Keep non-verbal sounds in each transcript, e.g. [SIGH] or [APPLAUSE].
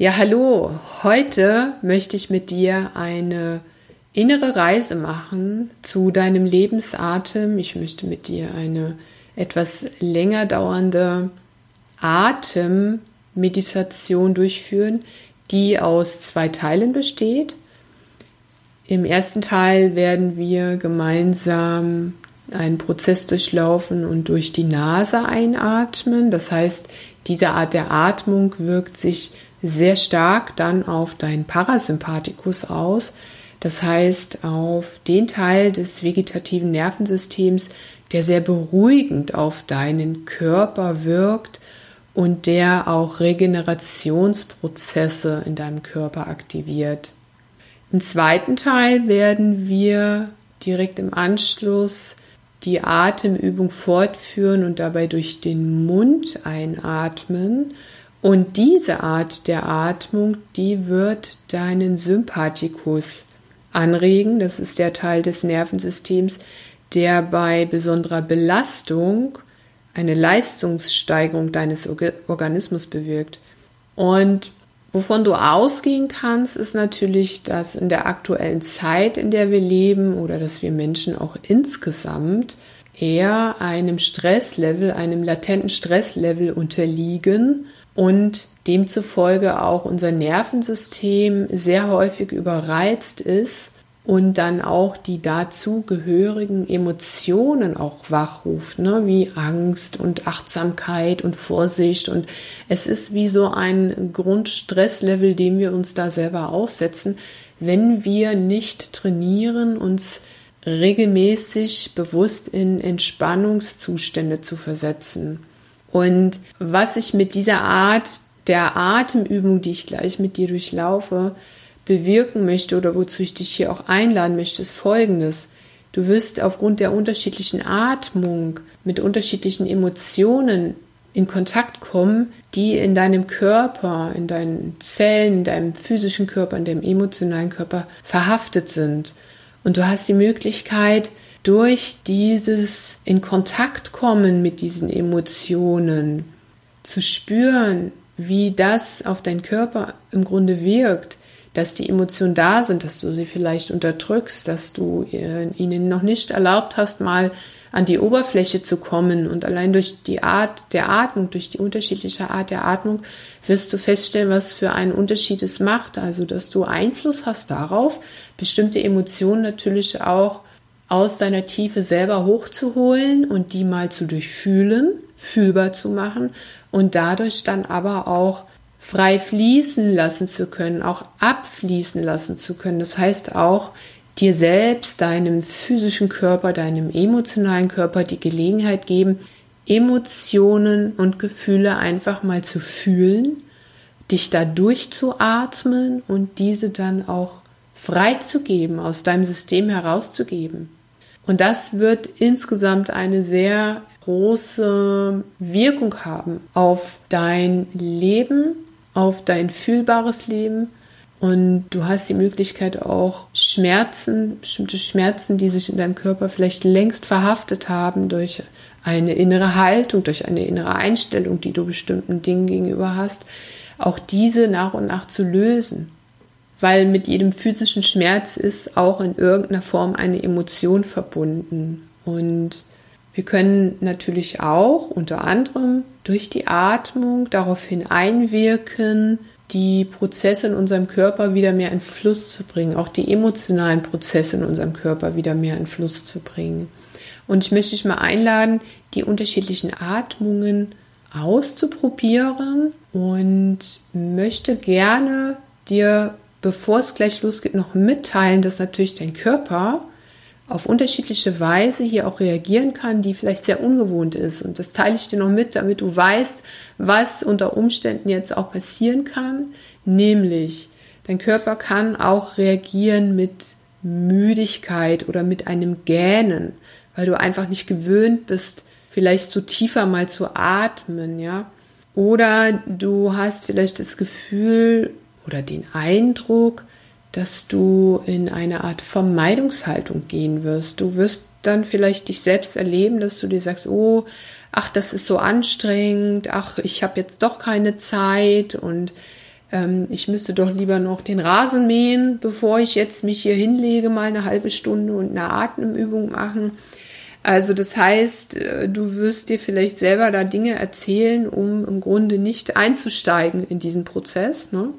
Ja, hallo. Heute möchte ich mit dir eine innere Reise machen zu deinem Lebensatem. Ich möchte mit dir eine etwas länger dauernde Atemmeditation durchführen, die aus zwei Teilen besteht. Im ersten Teil werden wir gemeinsam einen Prozess durchlaufen und durch die Nase einatmen. Das heißt, diese Art der Atmung wirkt sich sehr stark dann auf deinen Parasympathikus aus. Das heißt, auf den Teil des vegetativen Nervensystems, der sehr beruhigend auf deinen Körper wirkt und der auch Regenerationsprozesse in deinem Körper aktiviert. Im zweiten Teil werden wir direkt im Anschluss die Atemübung fortführen und dabei durch den Mund einatmen. Und diese Art der Atmung, die wird deinen Sympathikus anregen. Das ist der Teil des Nervensystems, der bei besonderer Belastung eine Leistungssteigerung deines Organismus bewirkt. Und wovon du ausgehen kannst, ist natürlich, dass in der aktuellen Zeit, in der wir leben oder dass wir Menschen auch insgesamt eher einem Stresslevel, einem latenten Stresslevel unterliegen und demzufolge auch unser Nervensystem sehr häufig überreizt ist und dann auch die dazugehörigen Emotionen auch wachruft, ne? wie Angst und Achtsamkeit und Vorsicht. Und es ist wie so ein Grundstresslevel, dem wir uns da selber aussetzen, wenn wir nicht trainieren, uns regelmäßig bewusst in Entspannungszustände zu versetzen. Und was ich mit dieser Art der Atemübung, die ich gleich mit dir durchlaufe, bewirken möchte oder wozu ich dich hier auch einladen möchte, ist folgendes. Du wirst aufgrund der unterschiedlichen Atmung mit unterschiedlichen Emotionen in Kontakt kommen, die in deinem Körper, in deinen Zellen, in deinem physischen Körper, in deinem emotionalen Körper verhaftet sind. Und du hast die Möglichkeit, durch dieses in Kontakt kommen mit diesen Emotionen zu spüren, wie das auf deinen Körper im Grunde wirkt, dass die Emotionen da sind, dass du sie vielleicht unterdrückst, dass du äh, ihnen noch nicht erlaubt hast, mal an die Oberfläche zu kommen. Und allein durch die Art der Atmung, durch die unterschiedliche Art der Atmung, wirst du feststellen, was für einen Unterschied es macht. Also, dass du Einfluss hast darauf, bestimmte Emotionen natürlich auch aus deiner Tiefe selber hochzuholen und die mal zu durchfühlen, fühlbar zu machen und dadurch dann aber auch frei fließen lassen zu können, auch abfließen lassen zu können. Das heißt auch, dir selbst, deinem physischen Körper, deinem emotionalen Körper die Gelegenheit geben, Emotionen und Gefühle einfach mal zu fühlen, dich da durchzuatmen und diese dann auch freizugeben, aus deinem System herauszugeben. Und das wird insgesamt eine sehr große Wirkung haben auf dein Leben, auf dein fühlbares Leben und du hast die Möglichkeit auch Schmerzen, bestimmte Schmerzen, die sich in deinem Körper vielleicht längst verhaftet haben durch eine innere Haltung, durch eine innere Einstellung, die du bestimmten Dingen gegenüber hast, auch diese nach und nach zu lösen. Weil mit jedem physischen Schmerz ist auch in irgendeiner Form eine Emotion verbunden. Und wir können natürlich auch unter anderem durch die Atmung daraufhin einwirken, die Prozesse in unserem Körper wieder mehr in Fluss zu bringen, auch die emotionalen Prozesse in unserem Körper wieder mehr in Fluss zu bringen. Und ich möchte dich mal einladen, die unterschiedlichen Atmungen auszuprobieren und möchte gerne dir, bevor es gleich losgeht, noch mitteilen, dass natürlich dein Körper auf unterschiedliche Weise hier auch reagieren kann, die vielleicht sehr ungewohnt ist. Und das teile ich dir noch mit, damit du weißt, was unter Umständen jetzt auch passieren kann. Nämlich, dein Körper kann auch reagieren mit Müdigkeit oder mit einem Gähnen, weil du einfach nicht gewöhnt bist, vielleicht so tiefer mal zu atmen, ja. Oder du hast vielleicht das Gefühl oder den Eindruck, dass du in eine Art Vermeidungshaltung gehen wirst. Du wirst dann vielleicht dich selbst erleben, dass du dir sagst, oh, ach, das ist so anstrengend, ach, ich habe jetzt doch keine Zeit und ähm, ich müsste doch lieber noch den Rasen mähen, bevor ich jetzt mich hier hinlege, mal eine halbe Stunde und eine Atemübung machen. Also das heißt, äh, du wirst dir vielleicht selber da Dinge erzählen, um im Grunde nicht einzusteigen in diesen Prozess. Ne?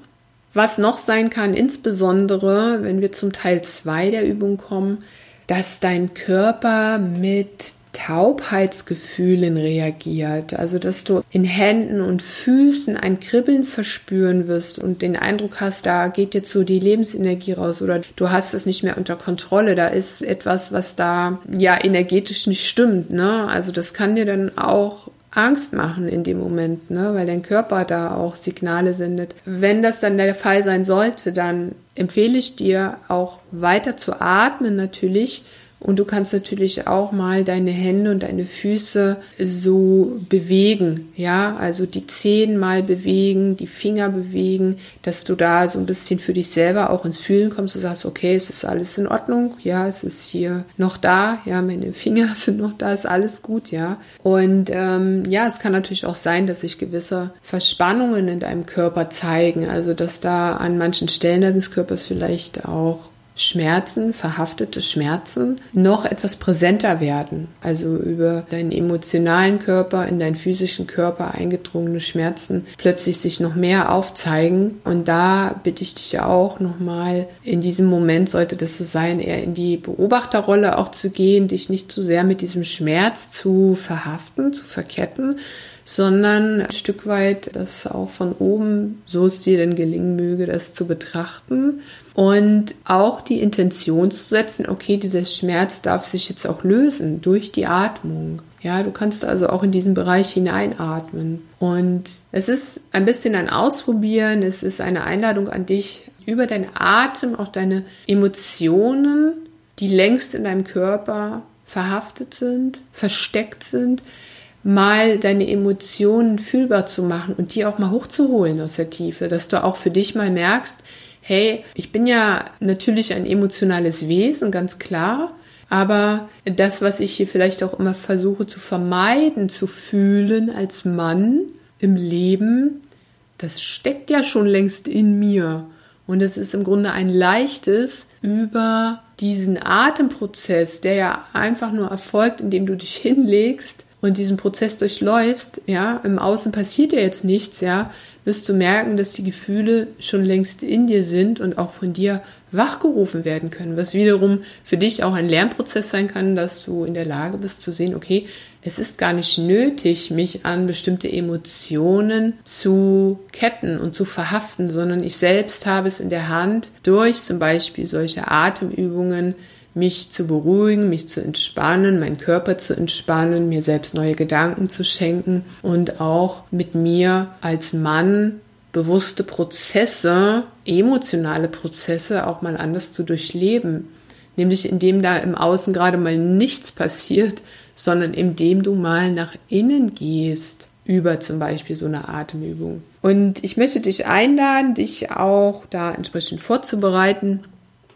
Was noch sein kann, insbesondere wenn wir zum Teil 2 der Übung kommen, dass dein Körper mit Taubheitsgefühlen reagiert. Also, dass du in Händen und Füßen ein Kribbeln verspüren wirst und den Eindruck hast, da geht jetzt so die Lebensenergie raus oder du hast es nicht mehr unter Kontrolle. Da ist etwas, was da ja energetisch nicht stimmt. Ne? Also, das kann dir dann auch Angst machen in dem Moment, ne? weil dein Körper da auch Signale sendet. Wenn das dann der Fall sein sollte, dann empfehle ich dir auch weiter zu atmen natürlich und du kannst natürlich auch mal deine Hände und deine Füße so bewegen, ja, also die Zehen mal bewegen, die Finger bewegen, dass du da so ein bisschen für dich selber auch ins Fühlen kommst. Du sagst, okay, es ist alles in Ordnung, ja, es ist hier noch da, ja, meine Finger [LAUGHS] sind noch da, ist alles gut, ja. Und ähm, ja, es kann natürlich auch sein, dass sich gewisse Verspannungen in deinem Körper zeigen, also dass da an manchen Stellen deines Körpers vielleicht auch Schmerzen, verhaftete Schmerzen noch etwas präsenter werden. Also über deinen emotionalen Körper in deinen physischen Körper eingedrungene Schmerzen plötzlich sich noch mehr aufzeigen. Und da bitte ich dich ja auch nochmal in diesem Moment sollte das so sein, eher in die Beobachterrolle auch zu gehen, dich nicht zu sehr mit diesem Schmerz zu verhaften, zu verketten, sondern ein Stück weit das auch von oben, so es dir denn gelingen möge, das zu betrachten und auch die Intention zu setzen, okay, dieser Schmerz darf sich jetzt auch lösen durch die Atmung. Ja, du kannst also auch in diesen Bereich hineinatmen. Und es ist ein bisschen ein Ausprobieren, es ist eine Einladung an dich, über deinen Atem auch deine Emotionen, die längst in deinem Körper verhaftet sind, versteckt sind, mal deine Emotionen fühlbar zu machen und die auch mal hochzuholen aus der Tiefe, dass du auch für dich mal merkst, hey, ich bin ja natürlich ein emotionales Wesen, ganz klar. Aber das, was ich hier vielleicht auch immer versuche zu vermeiden, zu fühlen als Mann im Leben, das steckt ja schon längst in mir. Und es ist im Grunde ein leichtes, über diesen Atemprozess, der ja einfach nur erfolgt, indem du dich hinlegst und diesen Prozess durchläufst, ja, im Außen passiert ja jetzt nichts, ja, wirst du merken, dass die Gefühle schon längst in dir sind und auch von dir wachgerufen werden können, was wiederum für dich auch ein Lernprozess sein kann, dass du in der Lage bist zu sehen, okay, es ist gar nicht nötig, mich an bestimmte Emotionen zu ketten und zu verhaften, sondern ich selbst habe es in der Hand, durch zum Beispiel solche Atemübungen mich zu beruhigen, mich zu entspannen, meinen Körper zu entspannen, mir selbst neue Gedanken zu schenken und auch mit mir als Mann bewusste Prozesse, emotionale Prozesse auch mal anders zu durchleben. Nämlich indem da im Außen gerade mal nichts passiert, sondern indem du mal nach innen gehst über zum Beispiel so eine Atemübung. Und ich möchte dich einladen, dich auch da entsprechend vorzubereiten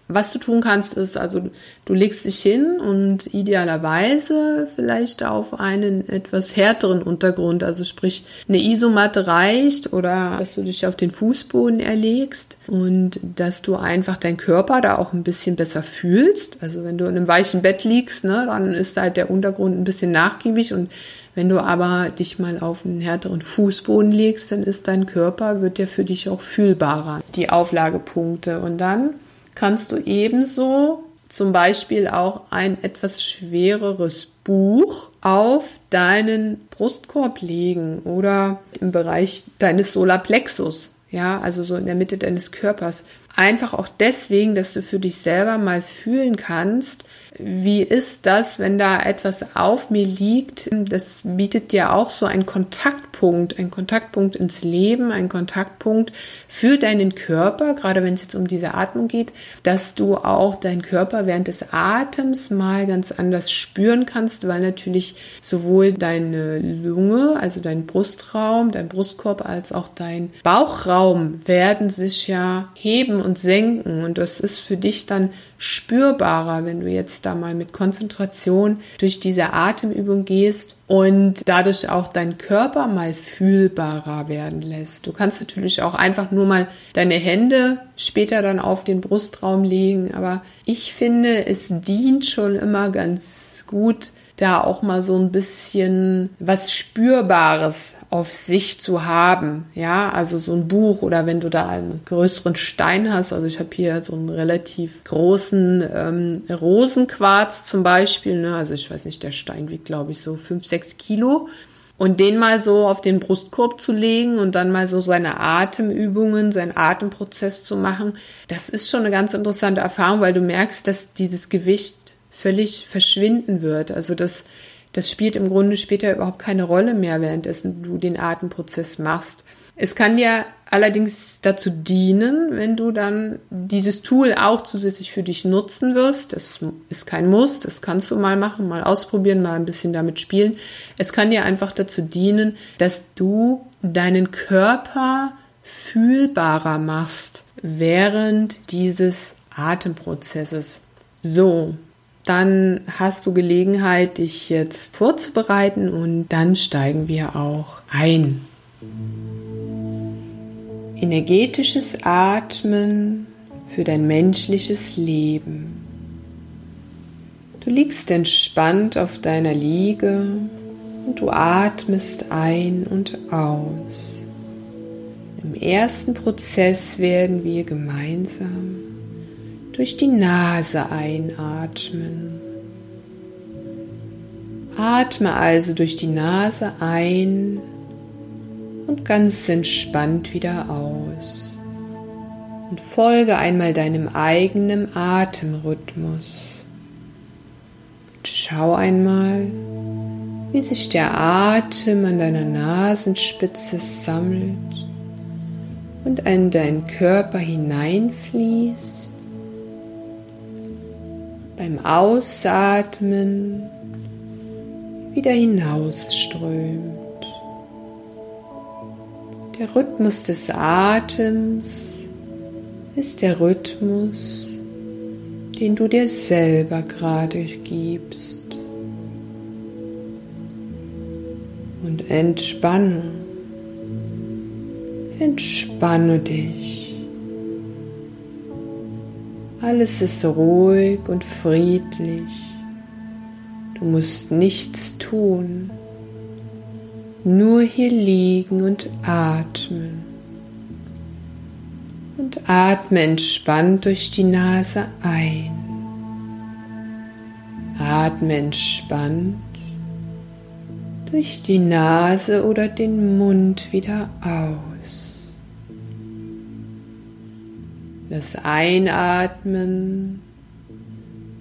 was du tun kannst, ist, also du legst dich hin und idealerweise vielleicht auf einen etwas härteren Untergrund, also sprich eine Isomatte reicht oder dass du dich auf den Fußboden erlegst und dass du einfach deinen Körper da auch ein bisschen besser fühlst. Also wenn du in einem weichen Bett liegst, ne, dann ist halt der Untergrund ein bisschen nachgiebig und wenn du aber dich mal auf einen härteren Fußboden legst, dann ist dein Körper, wird der für dich auch fühlbarer, die Auflagepunkte. Und dann kannst du ebenso zum Beispiel auch ein etwas schwereres Buch auf deinen Brustkorb legen oder im Bereich deines Solarplexus, ja, also so in der Mitte deines Körpers. Einfach auch deswegen, dass du für dich selber mal fühlen kannst, wie ist das, wenn da etwas auf mir liegt? Das bietet dir auch so einen Kontaktpunkt, einen Kontaktpunkt ins Leben, einen Kontaktpunkt für deinen Körper, gerade wenn es jetzt um diese Atmung geht, dass du auch deinen Körper während des Atems mal ganz anders spüren kannst, weil natürlich sowohl deine Lunge, also dein Brustraum, dein Brustkorb als auch dein Bauchraum werden sich ja heben und senken. Und das ist für dich dann spürbarer, wenn du jetzt da mal mit Konzentration durch diese Atemübung gehst und dadurch auch dein Körper mal fühlbarer werden lässt. Du kannst natürlich auch einfach nur mal deine Hände später dann auf den Brustraum legen, aber ich finde, es dient schon immer ganz gut, da auch mal so ein bisschen was Spürbares auf sich zu haben. Ja, also so ein Buch oder wenn du da einen größeren Stein hast. Also ich habe hier so einen relativ großen ähm, Rosenquarz zum Beispiel. Ne? Also ich weiß nicht, der Stein wiegt glaube ich so fünf, sechs Kilo. Und den mal so auf den Brustkorb zu legen und dann mal so seine Atemübungen, seinen Atemprozess zu machen, das ist schon eine ganz interessante Erfahrung, weil du merkst, dass dieses Gewicht völlig verschwinden wird. Also das, das spielt im Grunde später überhaupt keine Rolle mehr, währenddessen du den Atemprozess machst. Es kann dir allerdings dazu dienen, wenn du dann dieses Tool auch zusätzlich für dich nutzen wirst. Das ist kein Muss, das kannst du mal machen, mal ausprobieren, mal ein bisschen damit spielen. Es kann dir einfach dazu dienen, dass du deinen Körper fühlbarer machst während dieses Atemprozesses. So, dann hast du Gelegenheit, dich jetzt vorzubereiten und dann steigen wir auch ein. Energetisches Atmen für dein menschliches Leben. Du liegst entspannt auf deiner Liege und du atmest ein und aus. Im ersten Prozess werden wir gemeinsam durch die Nase einatmen. Atme also durch die Nase ein und ganz entspannt wieder aus. Und folge einmal deinem eigenen Atemrhythmus. schau einmal, wie sich der Atem an deiner Nasenspitze sammelt und in deinen Körper hineinfließt beim Ausatmen wieder hinausströmt. Der Rhythmus des Atems ist der Rhythmus, den du dir selber gerade gibst. Und entspanne, entspanne dich. Alles ist ruhig und friedlich. Du musst nichts tun, nur hier liegen und atmen. Und atme entspannt durch die Nase ein. Atme entspannt durch die Nase oder den Mund wieder aus. Das Einatmen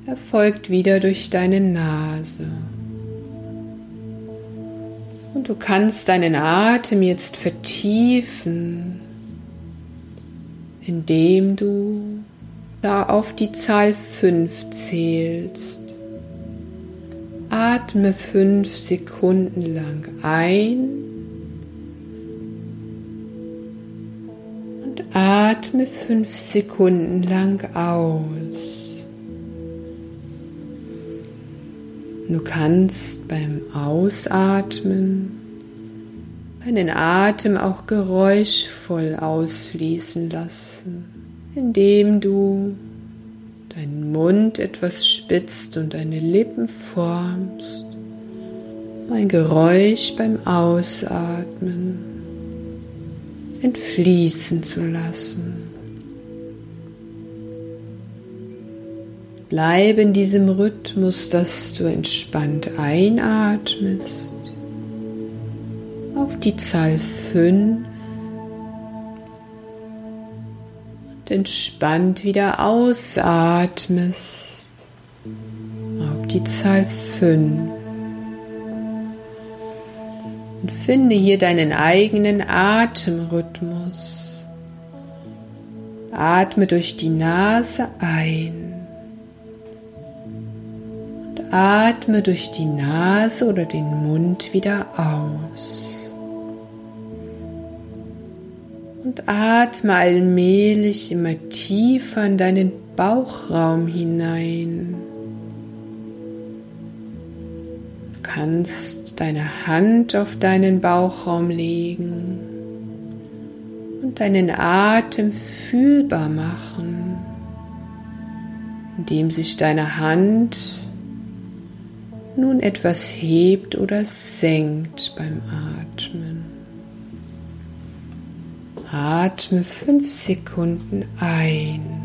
erfolgt wieder durch deine Nase. Und du kannst deinen Atem jetzt vertiefen, indem du da auf die Zahl 5 zählst. Atme 5 Sekunden lang ein Atme fünf Sekunden lang aus. Du kannst beim Ausatmen deinen Atem auch geräuschvoll ausfließen lassen, indem du deinen Mund etwas spitzt und deine Lippen formst. Ein Geräusch beim Ausatmen entfließen zu lassen. Bleibe in diesem Rhythmus, dass du entspannt einatmest auf die Zahl 5 und entspannt wieder ausatmest auf die Zahl 5. Und finde hier deinen eigenen Atemrhythmus. Atme durch die Nase ein und atme durch die Nase oder den Mund wieder aus. Und atme allmählich immer tiefer in deinen Bauchraum hinein. Du kannst deine Hand auf deinen Bauchraum legen und deinen Atem fühlbar machen, indem sich deine Hand nun etwas hebt oder senkt beim Atmen. Atme fünf Sekunden ein.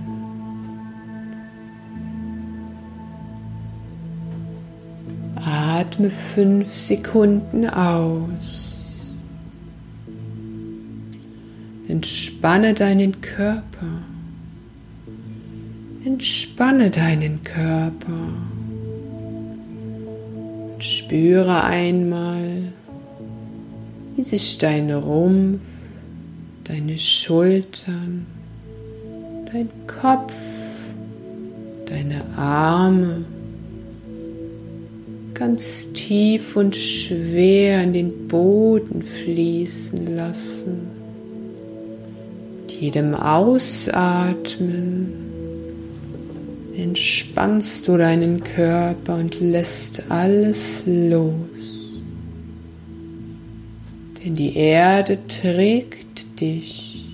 Atme fünf Sekunden aus. Entspanne deinen Körper. Entspanne deinen Körper. Spüre einmal, wie sich dein Rumpf deine Schultern, dein Kopf, deine Arme ganz tief und schwer in den Boden fließen lassen. Mit jedem Ausatmen entspannst du deinen Körper und lässt alles los. Denn die Erde trägt dich.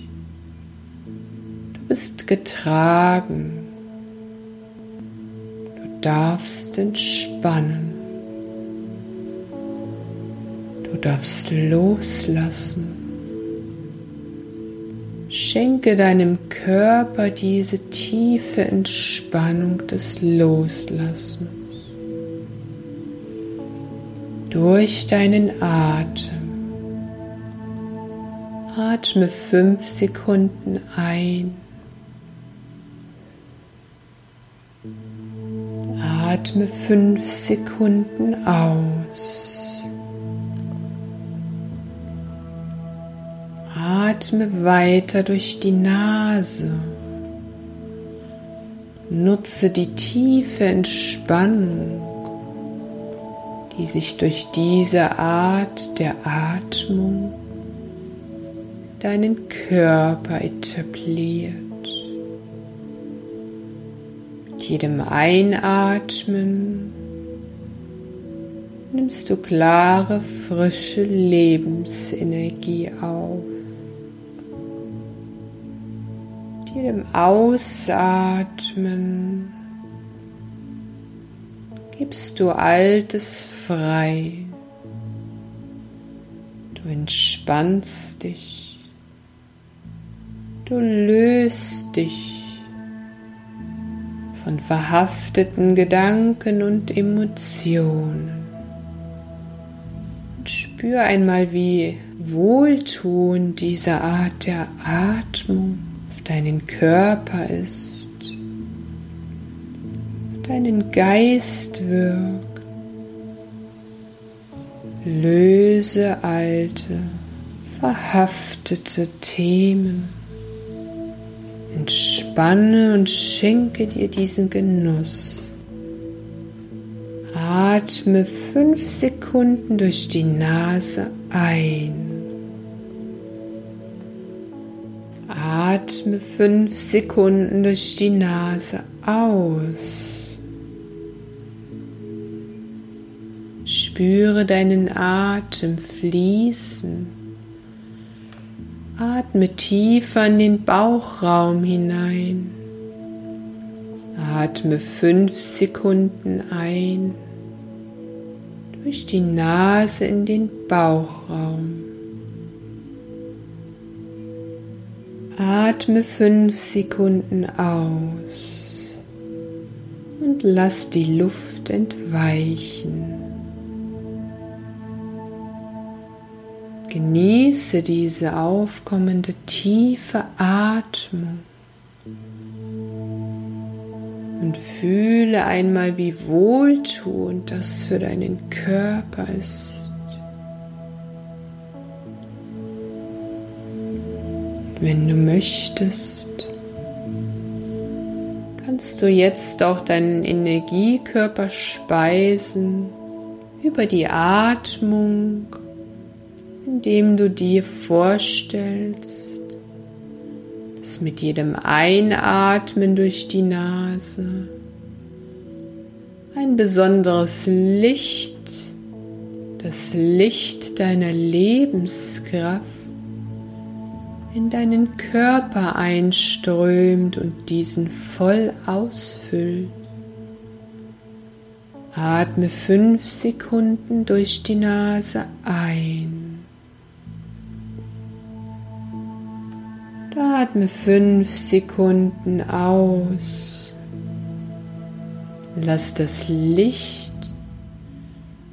Du bist getragen. Du darfst entspannen. Darfst loslassen. Schenke deinem Körper diese tiefe Entspannung des Loslassens durch deinen Atem. Atme fünf Sekunden ein. Atme fünf Sekunden aus. Atme weiter durch die Nase. Nutze die tiefe Entspannung, die sich durch diese Art der Atmung deinen Körper etabliert. Mit jedem Einatmen nimmst du klare, frische Lebensenergie auf. Jedem Ausatmen gibst du Altes frei. Du entspannst dich. Du löst dich von verhafteten Gedanken und Emotionen. Und spür einmal, wie wohltuend diese Art der Atmung deinen Körper ist, deinen Geist wirkt. Löse alte, verhaftete Themen Entspanne und schenke dir diesen Genuss. Atme fünf Sekunden durch die Nase ein. Atme fünf Sekunden durch die Nase aus. Spüre deinen Atem fließen. Atme tiefer in den Bauchraum hinein. Atme fünf Sekunden ein durch die Nase in den Bauchraum. Atme fünf Sekunden aus und lass die Luft entweichen. Genieße diese aufkommende tiefe Atmung und fühle einmal, wie wohltuend das für deinen Körper ist. Wenn du möchtest, kannst du jetzt auch deinen Energiekörper speisen über die Atmung indem du dir vorstellst, Dass mit jedem Einatmen durch die Nase ein besonderes Licht, das Licht deiner Lebenskraft in deinen Körper einströmt und diesen voll ausfüllt. Atme fünf Sekunden durch die Nase ein. Atme fünf Sekunden aus. Lass das Licht,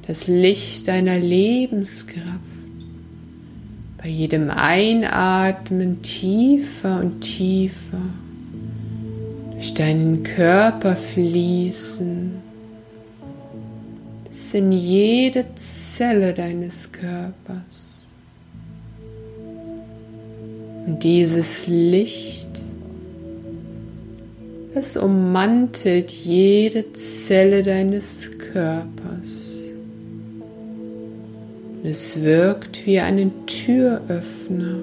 das Licht deiner Lebenskraft bei jedem Einatmen tiefer und tiefer durch deinen Körper fließen, bis in jede Zelle deines Körpers. Und dieses Licht, es ummantelt jede Zelle deines Körpers. Es wirkt wie ein Türöffner.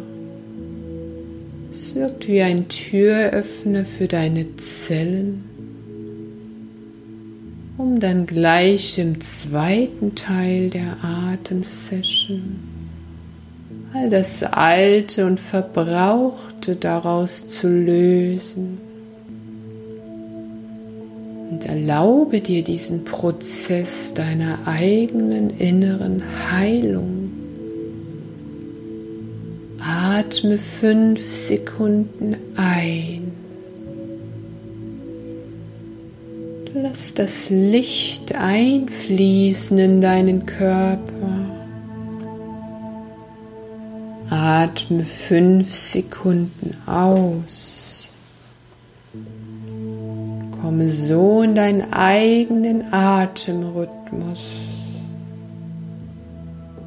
Es wirkt wie ein Türöffner für deine Zellen, um dann gleich im zweiten Teil der Atemsession all das Alte und Verbrauchte daraus zu lösen und erlaube dir diesen Prozess deiner eigenen inneren Heilung. Atme fünf Sekunden ein. Lass das Licht einfließen in deinen Körper. Atme fünf Sekunden aus. Komme so in deinen eigenen Atemrhythmus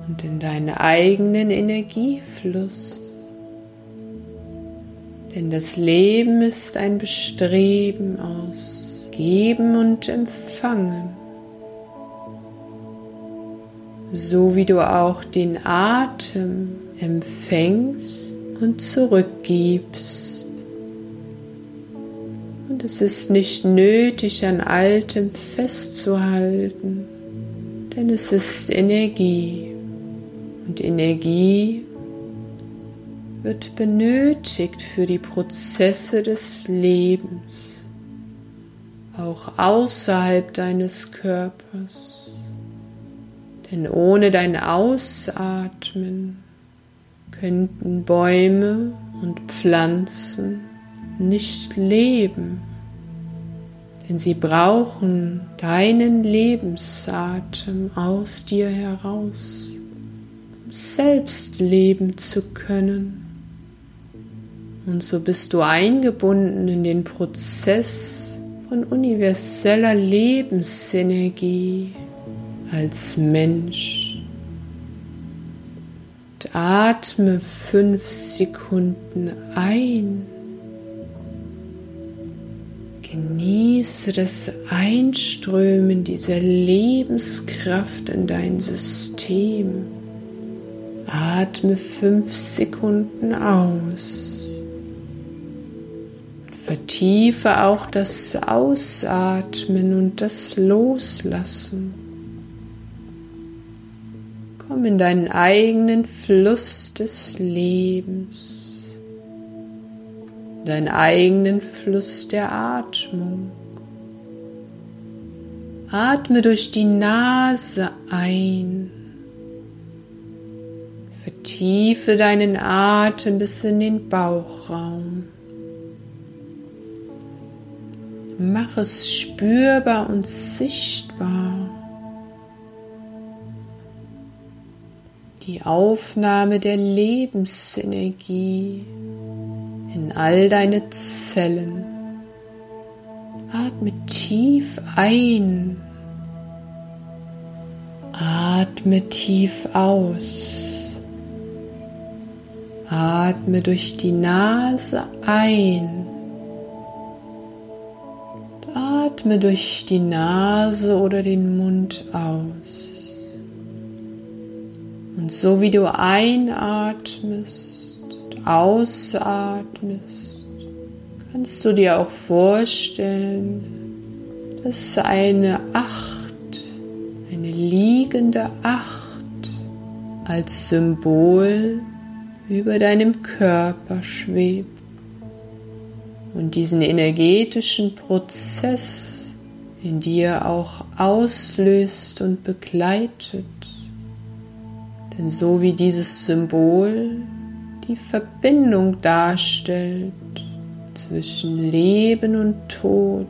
und in deinen eigenen Energiefluss. Denn das Leben ist ein Bestreben aus Geben und Empfangen. So wie du auch den Atem empfängst und zurückgibst. Es ist nicht nötig, an Altem festzuhalten, denn es ist Energie. Und Energie wird benötigt für die Prozesse des Lebens, auch außerhalb deines Körpers. Denn ohne dein Ausatmen könnten Bäume und Pflanzen nicht leben, denn sie brauchen deinen Lebensatem aus dir heraus, um selbst leben zu können. Und so bist du eingebunden in den Prozess von universeller Lebensenergie als Mensch. Und atme fünf Sekunden ein Genieße das Einströmen dieser Lebenskraft in dein System. Atme fünf Sekunden aus. Vertiefe auch das Ausatmen und das Loslassen. Komm in deinen eigenen Fluss des Lebens deinen eigenen Fluss der Atmung. Atme durch die Nase ein. Vertiefe deinen Atem bis in den Bauchraum. Mach es spürbar und sichtbar. Die Aufnahme der Lebensenergie in all deine Zellen. Atme tief ein. Atme tief aus. Atme durch die Nase ein. Atme durch die Nase oder den Mund aus. Und so wie du einatmest, ausatmest, kannst du dir auch vorstellen, dass eine Acht, eine liegende Acht als Symbol über deinem Körper schwebt und diesen energetischen Prozess in dir auch auslöst und begleitet. Denn so wie dieses Symbol die Verbindung darstellt zwischen Leben und Tod,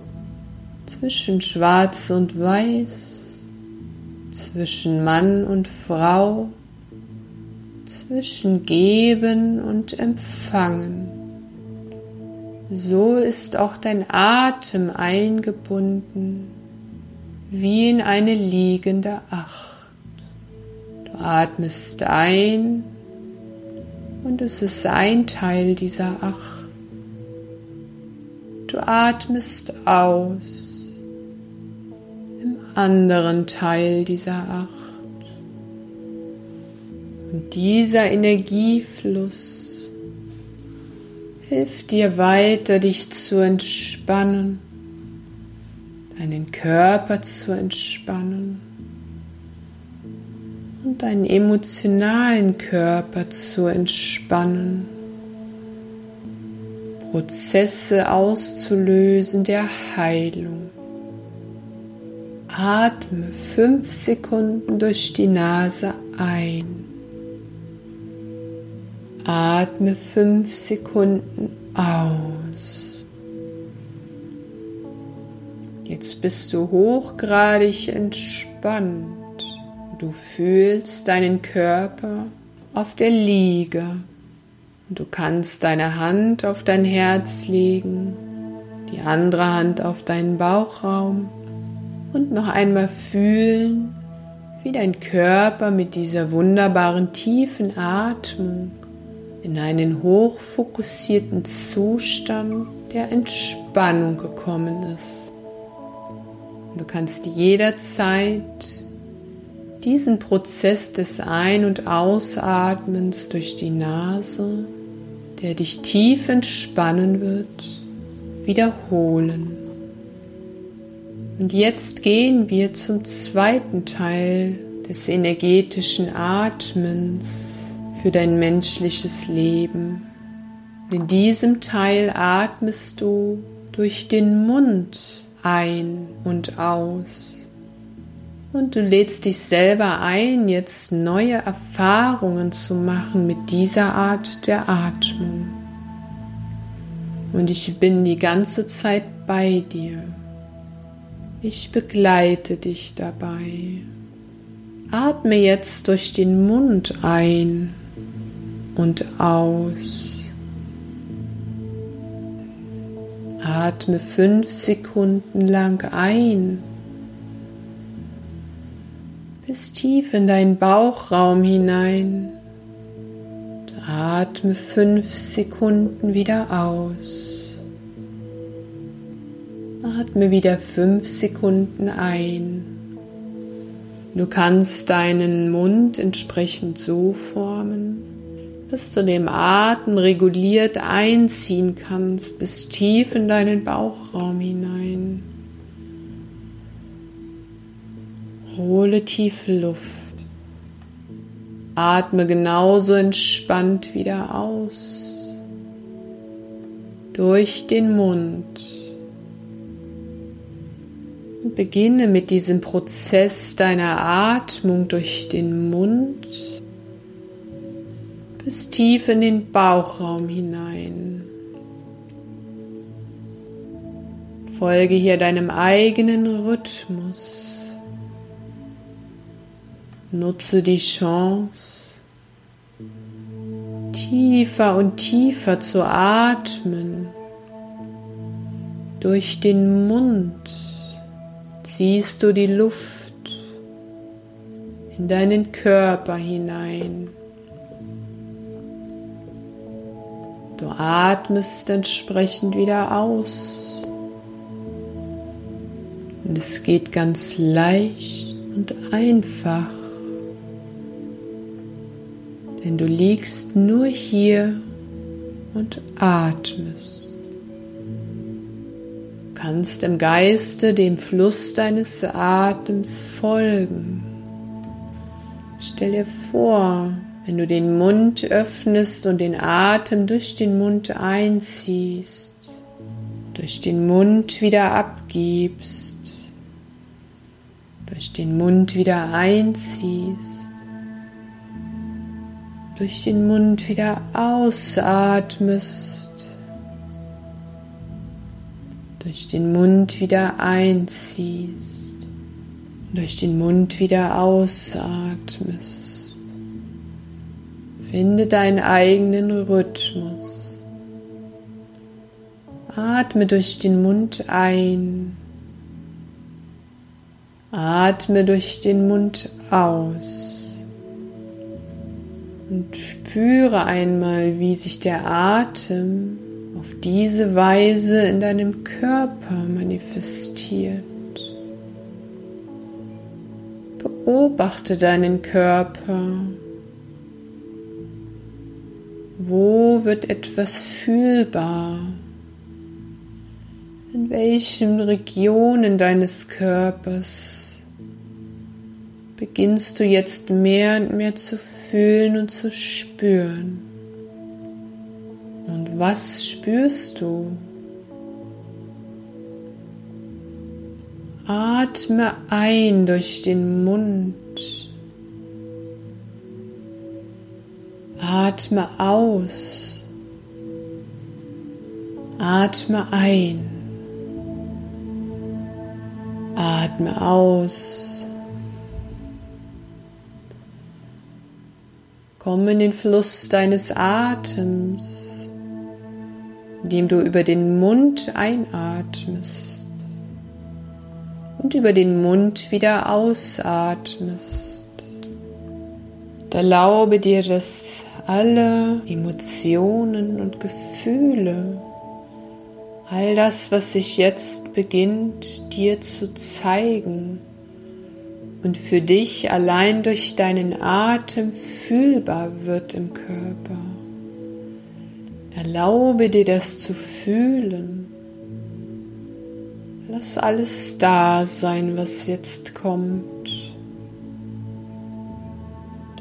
zwischen Schwarz und Weiß, zwischen Mann und Frau, zwischen Geben und Empfangen. So ist auch dein Atem eingebunden wie in eine liegende Acht. Du atmest ein und es ist ein Teil dieser Acht. Du atmest aus im anderen Teil dieser Acht. Und dieser Energiefluss hilft dir weiter, dich zu entspannen, deinen Körper zu entspannen und deinen emotionalen Körper zu entspannen. Prozesse auszulösen der Heilung. Atme fünf Sekunden durch die Nase ein. Atme fünf Sekunden aus. Jetzt bist du hochgradig entspannt. Du fühlst deinen Körper auf der Liege. Du kannst deine Hand auf dein Herz legen, die andere Hand auf deinen Bauchraum und noch einmal fühlen, wie dein Körper mit dieser wunderbaren tiefen Atmung in einen hochfokussierten Zustand der Entspannung gekommen ist. Du kannst jederzeit diesen Prozess des Ein- und Ausatmens durch die Nase, der dich tief entspannen wird, wiederholen. Und jetzt gehen wir zum zweiten Teil des energetischen Atmens für dein menschliches Leben. In diesem Teil atmest du durch den Mund ein und aus. Und du lädst dich selber ein, jetzt neue Erfahrungen zu machen mit dieser Art der Atmung. Und ich bin die ganze Zeit bei dir. Ich begleite dich dabei. Atme jetzt durch den Mund ein und aus. Atme fünf Sekunden lang ein bis tief in deinen Bauchraum hinein. Atme fünf Sekunden wieder aus. Atme wieder fünf Sekunden ein. Du kannst deinen Mund entsprechend so formen, dass du dem Atem reguliert einziehen kannst bis tief in deinen Bauchraum hinein. Hole tief Luft. Atme genauso entspannt wieder aus. Durch den Mund. Und beginne mit diesem Prozess deiner Atmung durch den Mund bis tief in den Bauchraum hinein. Folge hier deinem eigenen Rhythmus. Nutze die Chance, tiefer und tiefer zu atmen. Durch den Mund ziehst du die Luft in deinen Körper hinein. Du atmest entsprechend wieder aus. Und es geht ganz leicht und einfach denn du liegst nur hier und atmest. kannst im Geiste dem Fluss deines Atems folgen. Stell dir vor, wenn du den Mund öffnest und den Atem durch den Mund einziehst, durch den Mund wieder abgibst, durch den Mund wieder einziehst, durch den Mund wieder ausatmest, durch den Mund wieder einziehst, durch den Mund wieder ausatmest. Finde deinen eigenen Rhythmus. Atme durch den Mund ein. Atme durch den Mund aus. Und spüre einmal, wie sich der Atem auf diese Weise in deinem Körper manifestiert. Beobachte deinen Körper. Wo wird etwas fühlbar? In welchen Regionen deines Körpers beginnst du jetzt mehr und mehr zu fühlen und zu spüren? Und was spürst du? Atme ein durch den Mund. Atme aus. Atme ein. Atme aus. Komm in den Fluss deines Atems, indem du über den Mund einatmest und über den Mund wieder ausatmest. Erlaube dir, dass alle Emotionen und Gefühle all das, was sich jetzt beginnt, dir zu zeigen und für dich allein durch deinen Atem fühlbar wird im Körper. Erlaube dir das zu fühlen. Lass alles da sein, was jetzt kommt.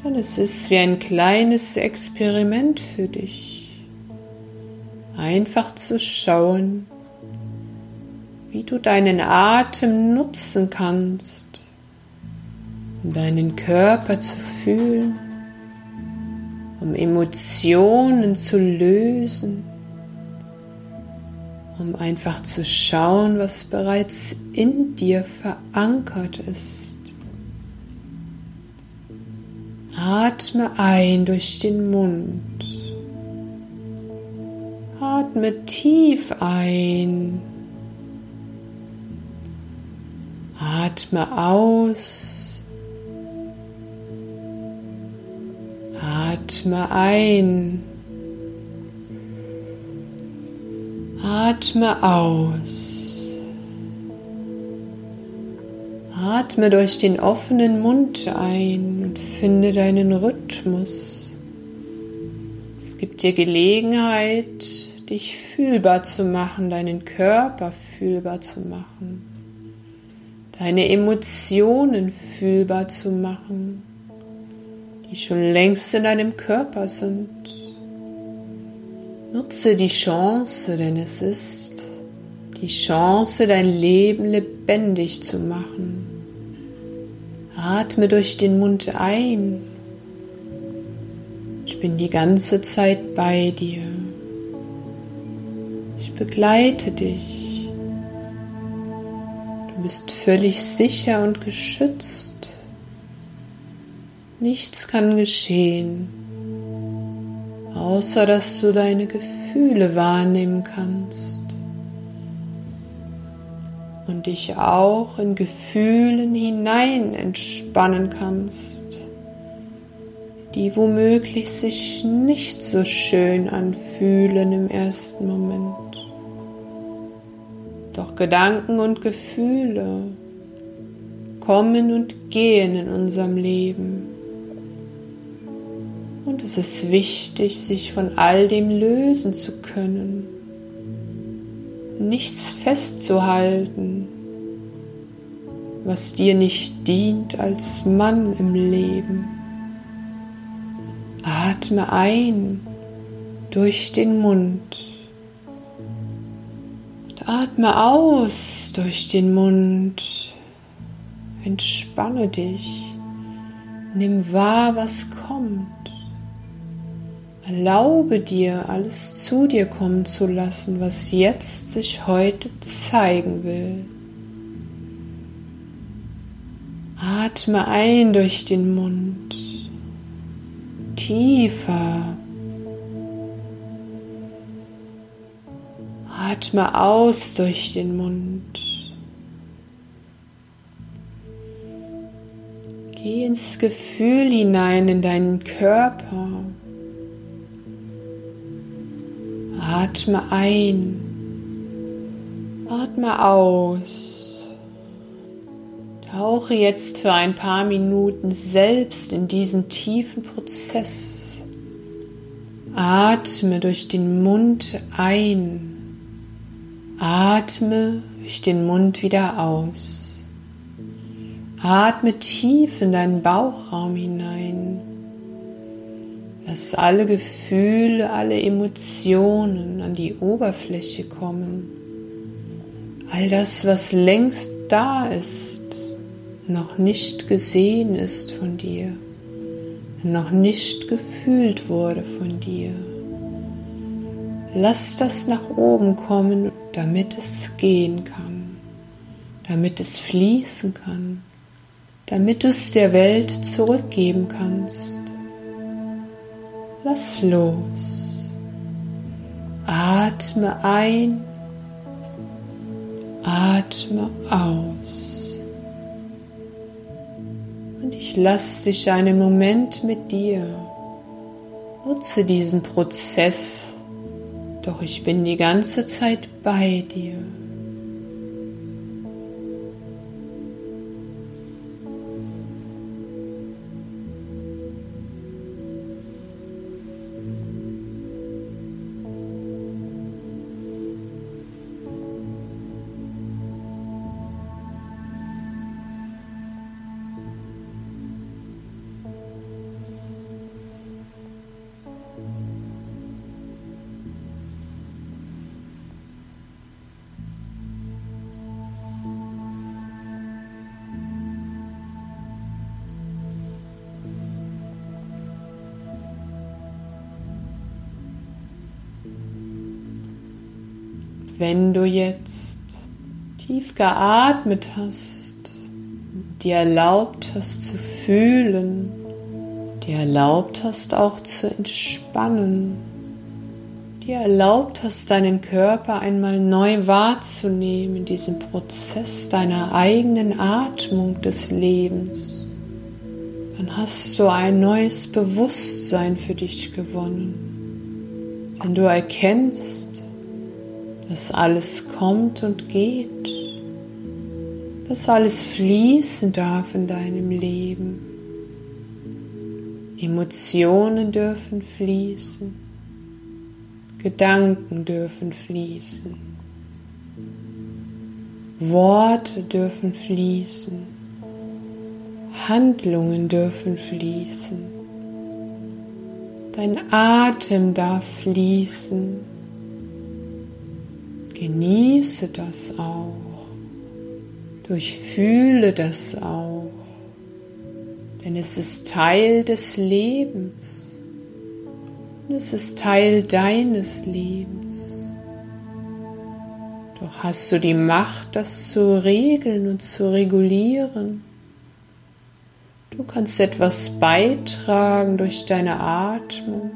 Denn es ist wie ein kleines Experiment für dich einfach zu schauen, wie du deinen Atem nutzen kannst, deinen Körper zu fühlen, um Emotionen zu lösen, um einfach zu schauen, was bereits in dir verankert ist. Atme ein durch den Mund. Atme tief ein. Atme aus. Atme ein. Atme aus. Atme durch den offenen Mund ein und finde deinen Rhythmus. Es gibt dir Gelegenheit, dich fühlbar zu machen, deinen Körper fühlbar zu machen, deine Emotionen fühlbar zu machen, die schon längst in deinem Körper sind. Nutze die Chance, denn es ist die Chance, dein Leben lebendig zu machen. Atme durch den Mund ein. Ich bin die ganze Zeit bei dir begleite dich. Du bist völlig sicher und geschützt. Nichts kann geschehen, außer dass du deine Gefühle wahrnehmen kannst und dich auch in Gefühlen hinein entspannen kannst, die womöglich sich nicht so schön anfühlen im ersten Moment. Doch Gedanken und Gefühle kommen und gehen in unserem Leben. Es ist wichtig, sich von all dem lösen zu können. nichts festzuhalten, was dir nicht dient als Mann im Leben. Atme ein durch den Mund und atme aus durch den Mund. Entspanne dich. Nimm wahr, was kommt. Erlaube dir, alles zu dir kommen zu lassen, was jetzt sich heute zeigen will. Atme ein durch den Mund, tiefer. Atme aus durch den Mund. Geh ins Gefühl hinein in deinen Körper. Atme ein, atme aus. Tauche jetzt für ein paar Minuten selbst in diesen tiefen Prozess. Atme durch den Mund ein. Atme durch den Mund wieder aus. Atme tief in deinen Bauchraum hinein. Lass alle Gefühle, alle Emotionen an die Oberfläche kommen. All das, was längst da ist, noch nicht gesehen ist von dir, noch nicht gefühlt wurde von dir. Lass das nach oben kommen, damit es gehen kann, damit es fließen kann damit du es der Welt zurückgeben kannst. Lass los. Atme ein, atme aus. Und ich lasse dich einen Moment mit dir. Nutze diesen Prozess, doch ich bin die ganze Zeit bei dir. Wenn du jetzt tief geatmet hast, dir erlaubt hast zu fühlen, dir erlaubt hast auch zu entspannen, dir erlaubt hast, deinen Körper einmal neu wahrzunehmen in diesem Prozess deiner eigenen Atmung des Lebens, dann hast du ein neues Bewusstsein für dich gewonnen. Wenn du erkennst, dass alles kommt und geht, dass alles fließen darf in deinem Leben. Emotionen dürfen fließen, Gedanken dürfen fließen, Worte dürfen fließen, Handlungen dürfen fließen, dein Atem darf fließen Genieße das auch. Durchfühle das auch. Denn es ist Teil des Lebens. Und es ist Teil deines Lebens. Doch hast du die Macht, das zu regeln und zu regulieren. Du kannst etwas beitragen durch deine Atmung,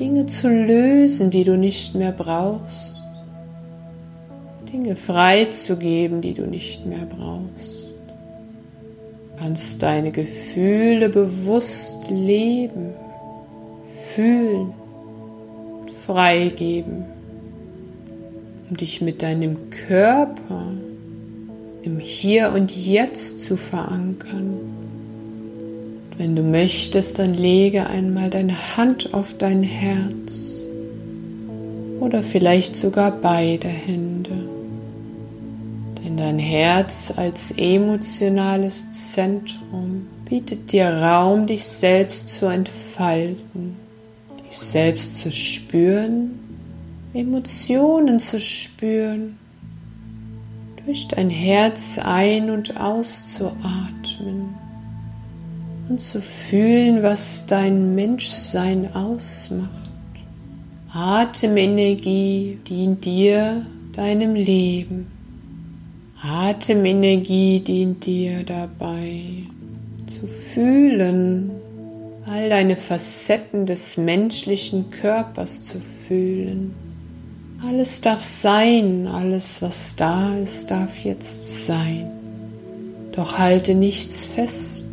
Dinge zu lösen, die du nicht mehr brauchst. Dinge freizugeben, die du nicht mehr brauchst. Du kannst deine Gefühle bewusst leben, fühlen, freigeben, um dich mit deinem Körper im Hier und Jetzt zu verankern. wenn du möchtest, dann lege einmal deine Hand auf dein Herz oder vielleicht sogar beide Hände. Denn dein Herz als emotionales Zentrum bietet dir Raum, dich selbst zu entfalten, dich selbst zu spüren, Emotionen zu spüren, durch dein Herz ein- und auszuatmen und zu fühlen, was dein Menschsein ausmacht. Atemenergie dient dir, deinem Leben. Atemenergie dient dir dabei, zu fühlen, all deine Facetten des menschlichen Körpers zu fühlen. Alles darf sein, alles was da ist, darf jetzt sein. Doch halte nichts fest.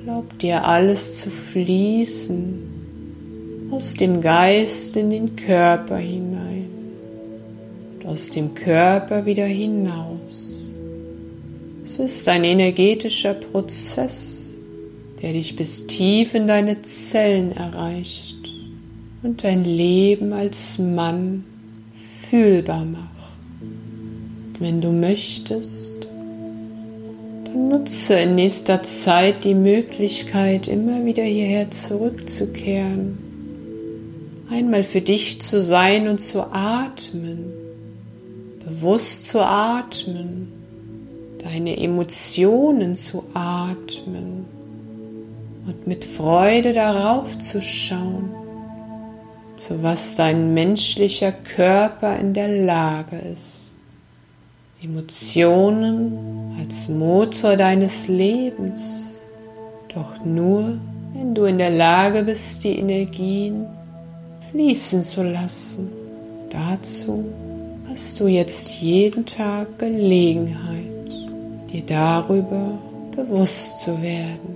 Erlaub dir alles zu fließen, aus dem Geist in den Körper hinein aus dem Körper wieder hinaus. Es ist ein energetischer Prozess, der dich bis tief in deine Zellen erreicht und dein Leben als Mann fühlbar macht. Wenn du möchtest, dann nutze in nächster Zeit die Möglichkeit, immer wieder hierher zurückzukehren, einmal für dich zu sein und zu atmen, bewusst zu atmen, deine Emotionen zu atmen und mit Freude darauf zu schauen zu was dein menschlicher Körper in der Lage ist. Emotionen als Motor deines Lebens, doch nur, wenn du in der Lage bist, die Energien fließen zu lassen. Dazu hast du jetzt jeden Tag Gelegenheit, dir darüber bewusst zu werden.